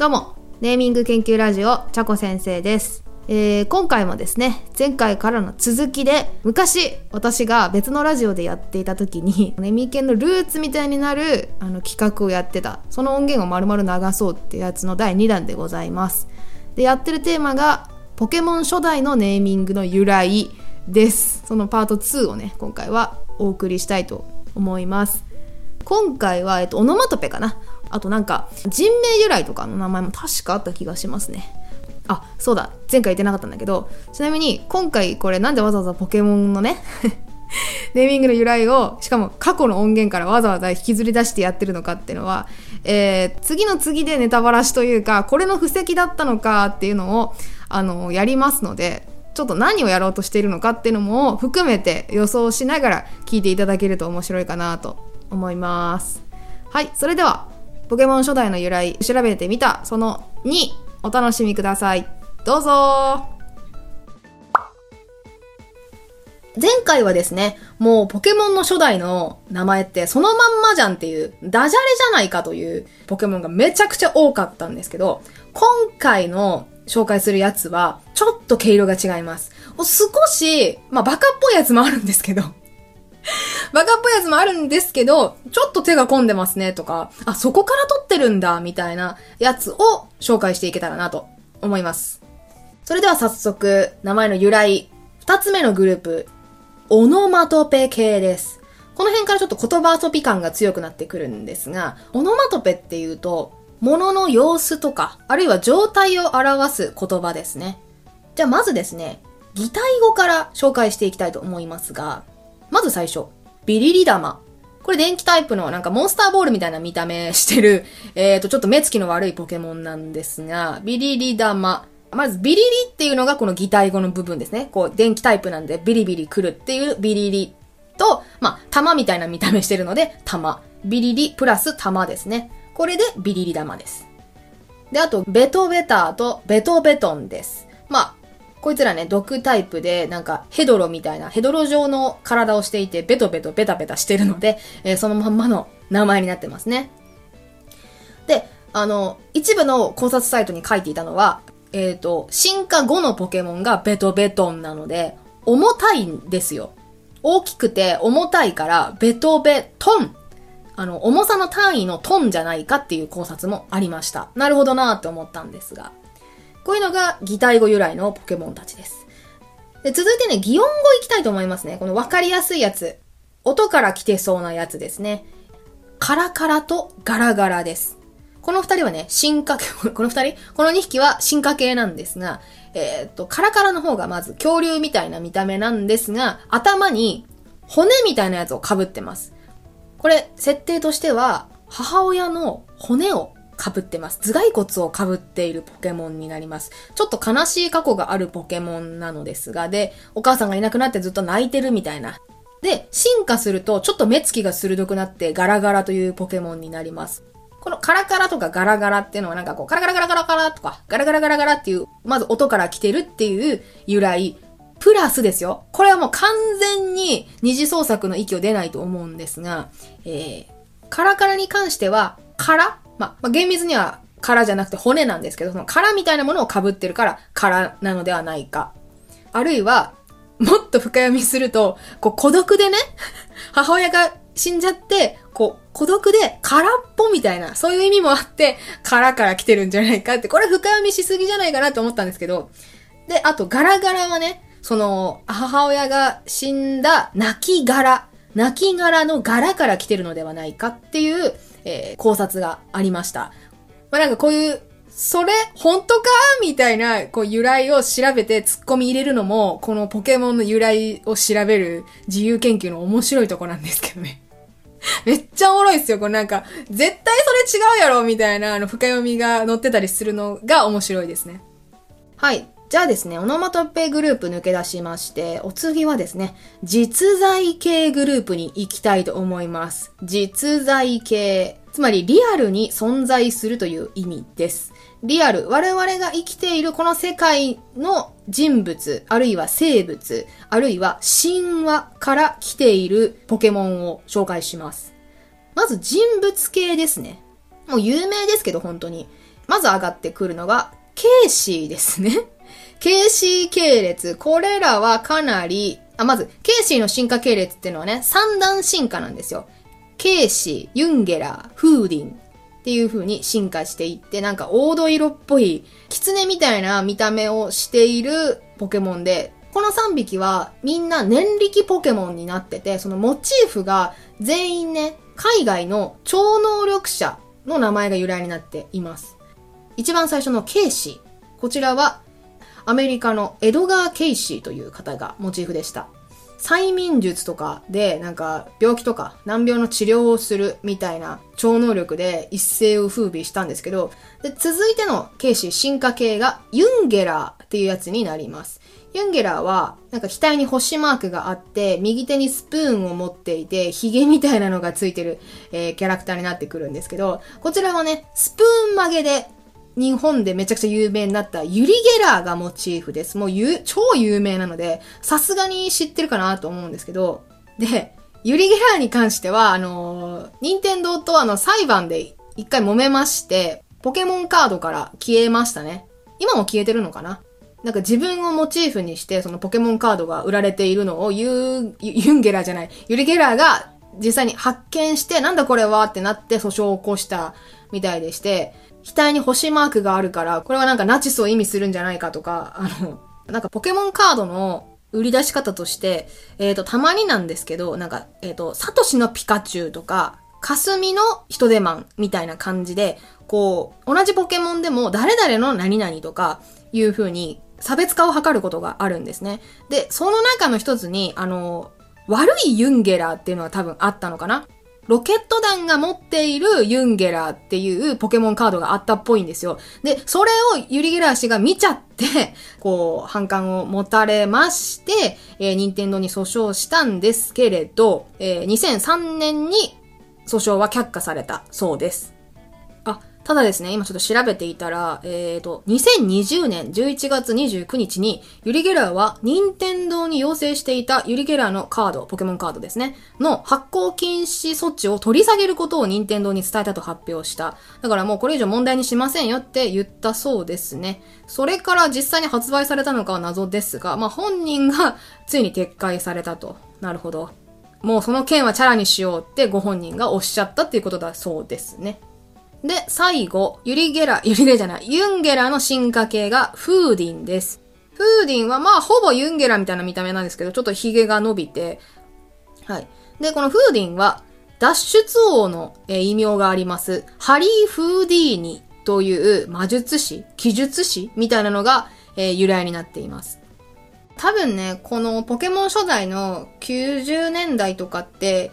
どうも、ネーミング研究ラジオ、ちゃこ先生です。えー今回もですね、前回からの続きで、昔、私が別のラジオでやっていた時に、ネミケンのルーツみたいになるあの企画をやってた、その音源を丸々流そうってやつの第2弾でございます。で、やってるテーマが、ポケモン初代のネーミングの由来です。そのパート2をね、今回はお送りしたいと思います。今回は、えっと、オノマトペかな。あとなんか、人名由来とかの名前も確かあった気がしますね。あ、そうだ。前回言ってなかったんだけど、ちなみに今回これなんでわざわざポケモンのね、ネーミングの由来を、しかも過去の音源からわざわざ引きずり出してやってるのかっていうのは、えー次の次でネタバラシというか、これの布石だったのかっていうのを、あの、やりますので、ちょっと何をやろうとしているのかっていうのも含めて予想しながら聞いていただけると面白いかなと思います。はい、それでは、ポケモン初代の由来調べてみたその2お楽しみください。どうぞ前回はですね、もうポケモンの初代の名前ってそのまんまじゃんっていう、ダジャレじゃないかというポケモンがめちゃくちゃ多かったんですけど、今回の紹介するやつは、ちょっと毛色が違います。少し、まあバカっぽいやつもあるんですけど、バカっぽいやつもあるんですけど、ちょっと手が込んでますねとか、あ、そこから撮ってるんだ、みたいなやつを紹介していけたらなと思います。それでは早速、名前の由来、二つ目のグループ、オノマトペ系です。この辺からちょっと言葉遊び感が強くなってくるんですが、オノマトペっていうと、物の様子とか、あるいは状態を表す言葉ですね。じゃあまずですね、擬態語から紹介していきたいと思いますが、まず最初、ビリリ玉。これ電気タイプのなんかモンスターボールみたいな見た目してる、えーと、ちょっと目つきの悪いポケモンなんですが、ビリリ玉。まずビリリっていうのがこの擬態語の部分ですね。こう電気タイプなんでビリビリ来るっていうビリリと、まあ、玉みたいな見た目してるので、玉。ビリリプラス玉ですね。これでビリリ玉です。で、あと、ベトベターとベトベトンです。まあ、こいつらね、毒タイプで、なんか、ヘドロみたいな、ヘドロ状の体をしていて、ベトベトベタベタしてるので、えーそのまんまの名前になってますね。で、あの、一部の考察サイトに書いていたのは、えっ、と、進化後のポケモンがベトベトンなので、重たいんですよ。大きくて重たいから、ベトベトン。あの、重さの単位のトンじゃないかっていう考察もありました。なるほどなーって思ったんですが。こういうのが擬態語由来のポケモンたちです。で続いてね、擬音語いきたいと思いますね。この分かりやすいやつ。音から来てそうなやつですね。カラカラとガラガラです。この二人はね、進化系、この二人？この二匹は進化系なんですが、えーっと、カラカラの方がまず恐竜みたいな見た目なんですが、頭に骨みたいなやつを被ってます。これ、設定としては、母親の骨を被ってます。頭蓋骨を被っているポケモンになります。ちょっと悲しい過去があるポケモンなのですが、で、お母さんがいなくなってずっと泣いてるみたいな。で、進化すると、ちょっと目つきが鋭くなって、ガラガラというポケモンになります。このカラカラとかガラガラっていうのはなんかこう、カラガラガラガラガラとか、ガラガラガラガラっていう、まず音から来てるっていう由来。プラスですよ。これはもう完全に二次創作の域を出ないと思うんですが、えー、カラカラに関しては、殻まあ、まあ、厳密には殻じゃなくて骨なんですけど、その殻みたいなものを被ってるから殻なのではないか。あるいは、もっと深読みすると、こう孤独でね、母親が死んじゃって、こう孤独で空っぽみたいな、そういう意味もあって、殻から来てるんじゃないかって、これ深読みしすぎじゃないかなと思ったんですけど、で、あとガラガラはね、その、母親が死んだ泣き殻、泣き殻の柄から来てるのではないかっていう、えー考察がありました。まあ、なんかこういう、それ、本当か？みたいな、こう、由来を調べて突っ込み入れるのも、このポケモンの由来を調べる自由研究の面白いとこなんですけどね。めっちゃおもろいっすよ。これなんか、絶対それ違うやろみたいな、あの、深読みが載ってたりするのが面白いですね。はい。じゃあですね、オノマトペグループ抜け出しまして、お次はですね、実在系グループに行きたいと思います。実在系。つまりリアルに存在するという意味です。リアル、我々が生きているこの世界の人物、あるいは生物、あるいは神話から来ているポケモンを紹介します。まず人物系ですね。もう有名ですけど、本当に。まず上がってくるのが、ケーシーですね。ケーシー系列。これらはかなり、あ、まず、ケーシーの進化系列っていうのはね、三段進化なんですよ。ケーシー、ユンゲラー、フーディンっていう風に進化していって、なんか黄土色っぽい、狐みたいな見た目をしているポケモンで、この3匹はみんな念力ポケモンになってて、そのモチーフが全員ね、海外の超能力者の名前が由来になっています。一番最初のケイシー。こちらはアメリカのエドガー・ケイシーという方がモチーフでした。催眠術とかで、なんか、病気とか難病の治療をするみたいな超能力で一世を風靡したんですけど、で続いてのケイシー進化系がユンゲラーっていうやつになります。ユンゲラーは、なんか額に星マークがあって、右手にスプーンを持っていて、ヒゲみたいなのがついてる、えー、キャラクターになってくるんですけど、こちらはね、スプーン曲げで、日本でめちゃくちゃ有名になったユリゲラーがモチーフです。もうゆ、超有名なので、さすがに知ってるかなと思うんですけど、で、ユリゲラーに関しては、あのー、任天堂とあの裁判で一回揉めまして、ポケモンカードから消えましたね。今も消えてるのかな？なんか自分をモチーフにして、そのポケモンカードが売られているのをユユンゲラーじゃない、ユリゲラーが実際に発見して、なんだこれは？ってなって訴訟を起こしたみたいでして、額に星マークがあるから、これはなんかナチスを意味するんじゃないかとか、あの、なんかポケモンカードの売り出し方として、えっ、ー、と、たまになんですけど、なんか、えっ、ー、と、サトシのピカチュウとか、カスミの人手マンみたいな感じで、こう、同じポケモンでも誰々の何々とかいう風に差別化を図ることがあるんですね。で、その中の一つに、あの、悪いユンゲラーっていうのは多分あったのかなロケット団が持っているユンゲラーっていうポケモンカードがあったっぽいんですよ。で、それをユリゲラー氏が見ちゃって、こう、反感を持たれまして、えー、任天堂に訴訟したんですけれど、えー、2003年に訴訟は却下されたそうです。ただですね、今ちょっと調べていたら、えっ、ー、と、2020年11月29日に、ユリゲラーは任天堂に要請していたユリゲラーのカード、ポケモンカードですね、の発行禁止措置を取り下げることを任天堂に伝えたと発表した。だからもうこれ以上問題にしませんよって言ったそうですね。それから実際に発売されたのかは謎ですが、まあ本人がついに撤回されたと。なるほど。もうその件はチャラにしようってご本人がおっしゃったっていうことだそうですね。で、最後、ユリゲラ、ユリゲラじゃない、ユンゲラの進化系がフーディンです。フーディンはまあほぼユンゲラみたいな見た目なんですけど、ちょっとヒゲが伸びて、はい。で、このフーディンは脱出王の、異名があります。ハリー・フーディーニという魔術師、記述師みたいなのが、え、由来になっています。多分ね、このポケモン初代の90年代とかって、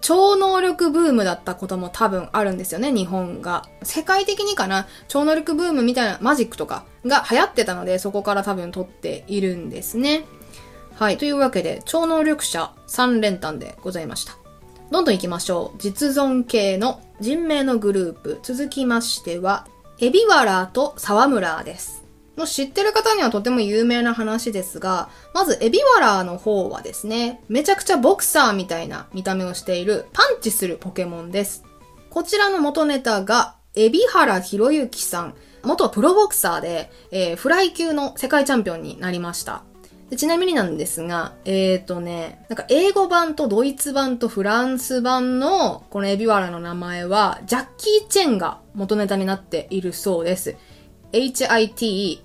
超能力ブームだったことも多分あるんですよね、日本が。世界的にかな、超能力ブームみたいなマジックとかが流行ってたので、そこから多分撮っているんですね。はい。というわけで、超能力者3連単でございました。どんどん行きましょう。実存系の人名のグループ。続きましては、エビワラーと沢村です。の知ってる方にはとても有名な話ですが、まずエビワラーの方はですね、めちゃくちゃボクサーみたいな見た目をしているパンチするポケモンです。こちらの元ネタが、エビハラヒロユキさん、元プロボクサーで、えー、フライ級の世界チャンピオンになりました。ちなみになんですが、え、ー、とね、なんか英語版とドイツ版とフランス版のこのエビワラの名前は、ジャッキー・チェンが元ネタになっているそうです。h-i-t-m-o-n-c-h-a-n。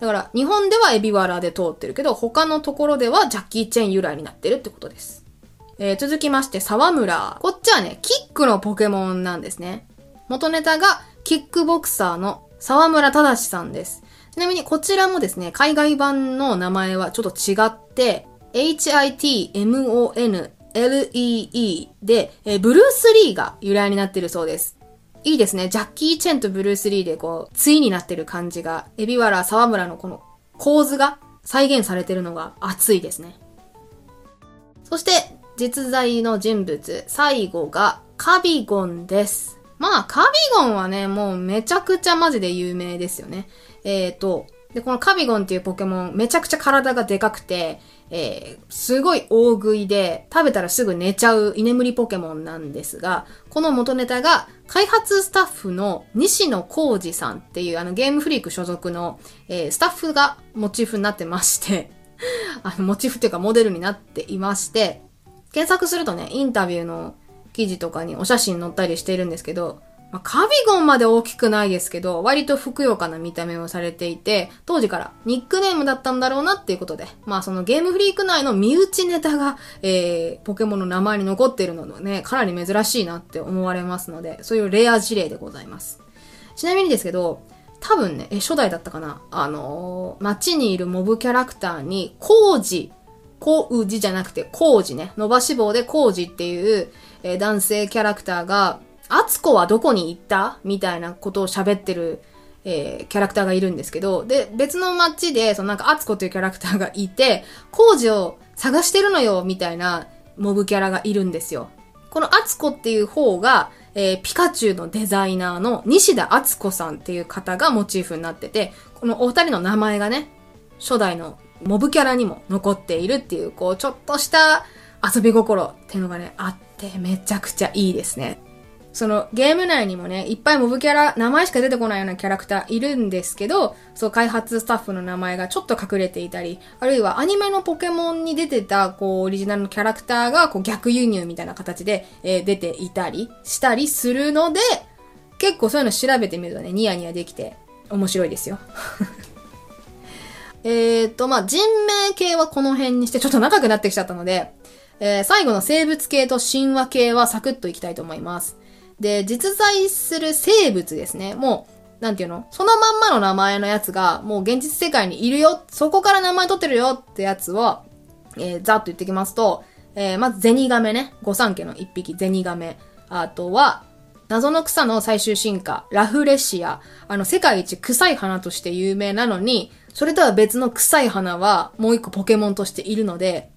だから、日本ではエビワラで通ってるけど、他のところではジャッキーチェーン由来になってるってことです。えー、続きまして、沢村。こっちはね、キックのポケモンなんですね。元ネタが、キックボクサーの沢村忠さんです。ちなみにこちらもですね、海外版の名前はちょっと違って、HITMONLEE で、え、ブルース・リーが由来になってるそうです。いいですね。ジャッキー・チェンとブルース・リーでこう、対になってる感じが、エビワラ・沢村のこの構図が再現されてるのが熱いですね。そして、実在の人物、最後がカビゴンです。まあ、カビゴンはね、もうめちゃくちゃマジで有名ですよね。えっ、ー、と、で、このカビゴンっていうポケモン、めちゃくちゃ体がでかくて、えー、すごい大食いで、食べたらすぐ寝ちゃう居眠りポケモンなんですが、この元ネタが、開発スタッフの西野幸治さんっていうあのゲームフリーク所属の、えー、スタッフがモチーフになってまして あの、モチーフっていうかモデルになっていまして、検索するとね、インタビューの記事とかにお写真載ったりしているんですけど、まあ、カビゴンまで大きくないですけど、割とふくよかな見た目をされていて、当時からニックネームだったんだろうなっていうことで、まあそのゲームフリーク内の身内ネタが、えー、ポケモンの名前に残っているのね、かなり珍しいなって思われますので、そういうレア事例でございます。ちなみにですけど、多分ね、え、初代だったかな？あのー、街にいるモブキャラクターに、コウジ、コウジじゃなくて、コウジね、伸ばし棒でコウジっていう、えー、男性キャラクターが、アツコはどこに行った？みたいなことを喋ってる、えー、キャラクターがいるんですけど、で、別の街で、そのなんかアツコというキャラクターがいて、工事を探してるのよ、みたいなモブキャラがいるんですよ。このアツコっていう方が、えー、ピカチュウのデザイナーの西田敦子さんっていう方がモチーフになってて、このお二人の名前がね、初代のモブキャラにも残っているっていう、こう、ちょっとした遊び心っていうのがね、あって、めちゃくちゃいいですね。そのゲーム内にもね、いっぱいモブキャラ、名前しか出てこないようなキャラクターいるんですけど、そう開発スタッフの名前がちょっと隠れていたり、あるいはアニメのポケモンに出てた、こう、オリジナルのキャラクターが、こう、逆輸入みたいな形で、えー、出ていたりしたりするので、結構そういうの調べてみるとね、ニヤニヤできて、面白いですよ。えっと、まあ、人名系はこの辺にしてちょっと長くなってきちゃったので、えー、最後の生物系と神話系はサクッといきたいと思います。で、実在する生物ですね。もう、なんていうの？そのまんまの名前のやつが、もう現実世界にいるよ、そこから名前取ってるよってやつは、えー、ざっと言ってきますと、えー、まずゼニガメね。御三家の一匹、ゼニガメ。あとは、謎の草の最終進化、ラフレシア。あの、世界一臭い花として有名なのに、それとは別の臭い花はもう一個ポケモンとしているので、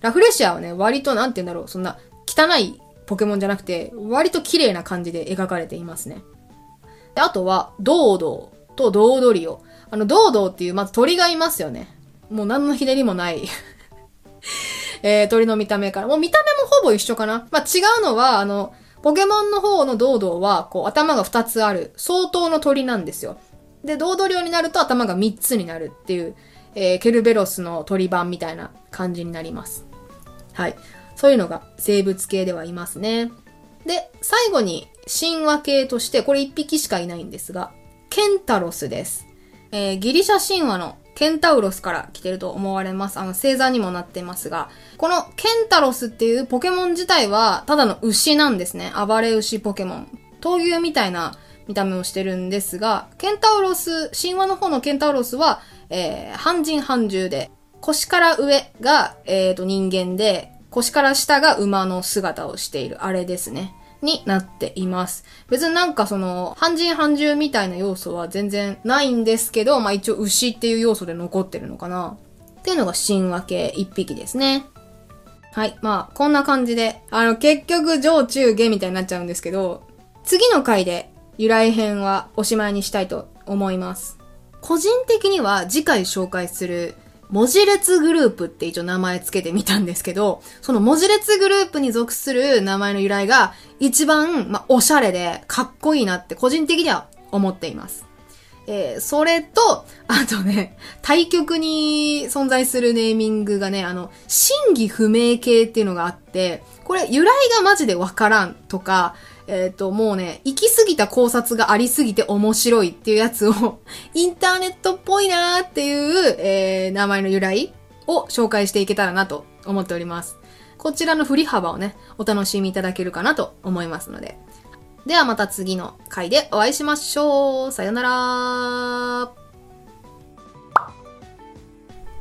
ラフレシアはね、割となんて言うんだろう、そんな汚いポケモンじゃなくて、割と綺麗な感じで描かれていますね。であとは、ドードーとドードリオ。あの、ドードーっていう、まず鳥がいますよね。もう何のひねりもない えー、鳥の見た目から。もう見た目もほぼ一緒かな。まあ、違うのは、あの、ポケモンの方のドードーは、こう、頭が2つある、相当の鳥なんですよ。で、ドードリオになると頭が3つになるっていう、えー、ケルベロスの鳥版みたいな感じになります。はい。そういうのが生物系ではいますね。で、最後に神話系として、これ1匹しかいないんですが、ケンタロスです。えー、ギリシャ神話のケンタウロスから来てると思われます。あの、星座にもなってますが、このケンタロスっていうポケモン自体は、ただの牛なんですね。暴れ牛ポケモン。闘牛みたいな見た目をしてるんですが、ケンタウロス、神話の方のケンタウロスは、えー、半人半獣で、腰から上が、え、ー、と、人間で、腰から下が馬の姿をしている、あれですね。になっています。別になんかその、半人半獣みたいな要素は全然ないんですけど、まあ一応牛っていう要素で残ってるのかな。っていうのが神話系一匹ですね。はい。まあ、こんな感じで、あの、結局上中下みたいになっちゃうんですけど、次の回で由来編はおしまいにしたいと思います。個人的には次回紹介する文字列グループって一応名前つけてみたんですけど、その文字列グループに属する名前の由来が一番、まあ、おしゃれでかっこいいなって個人的には思っています。えー、それと、あとね、対局に存在するネーミングがね、あの、真偽不明系っていうのがあって、これ由来がマジでわからんとか、えっ、ー、と、もうね、行き過ぎた考察がありすぎて面白いっていうやつを インターネットっぽいなーっていう、えー、名前の由来を紹介していけたらなと思っております。こちらの振り幅をね、お楽しみいただけるかなと思いますので。ではまた次の回でお会いしましょう。さよなら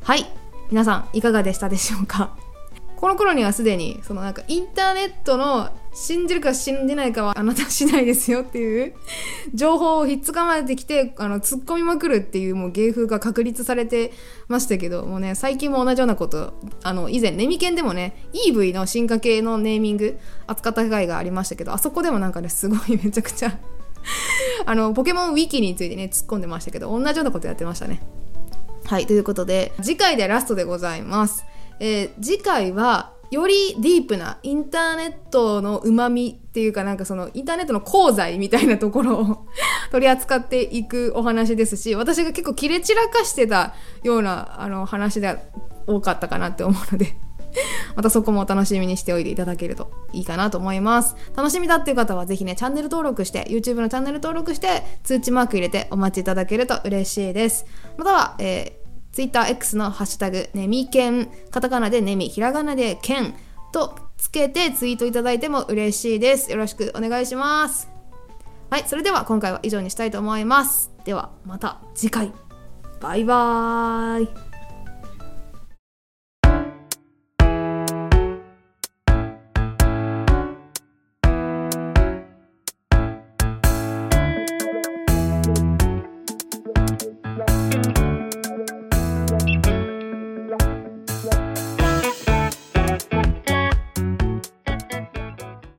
はい。皆さん、いかがでしたでしょうか？この頃にはすでに、そのなんかインターネットの信じるか信じないかはあなた次第ですよっていう情報をひっつかまれてきて、あの、突っ込みまくるっていうもう芸風が確立されてましたけど、もうね、最近も同じようなこと、あの、以前、ネミケンでもね、EV の進化系のネーミング扱った回がありましたけど、あそこでもなんかね、すごいめちゃくちゃ あの、ポケモンウィキについてね、突っ込んでましたけど、同じようなことやってましたね。はい、ということで、次回でラストでございます。えー次回は、よりディープなインターネットの旨味っていうかなんかそのインターネットの功罪みたいなところを取り扱っていくお話ですし、私が結構切れ散らかしてたようなあの話で多かったかなって思うので、またそこもお楽しみにしておいていただけるといいかなと思います。楽しみだっていう方はぜひね、チャンネル登録して、YouTube のチャンネル登録して、通知マーク入れてお待ちいただけると嬉しいです。または、えー TwitterX のハッシュタグ、ねみけん、カタカナでネミ、ひらがなでけんとつけてツイートいただいても嬉しいです。よろしくお願いします。はい、それでは今回は以上にしたいと思います。ではまた次回。バイバーイ。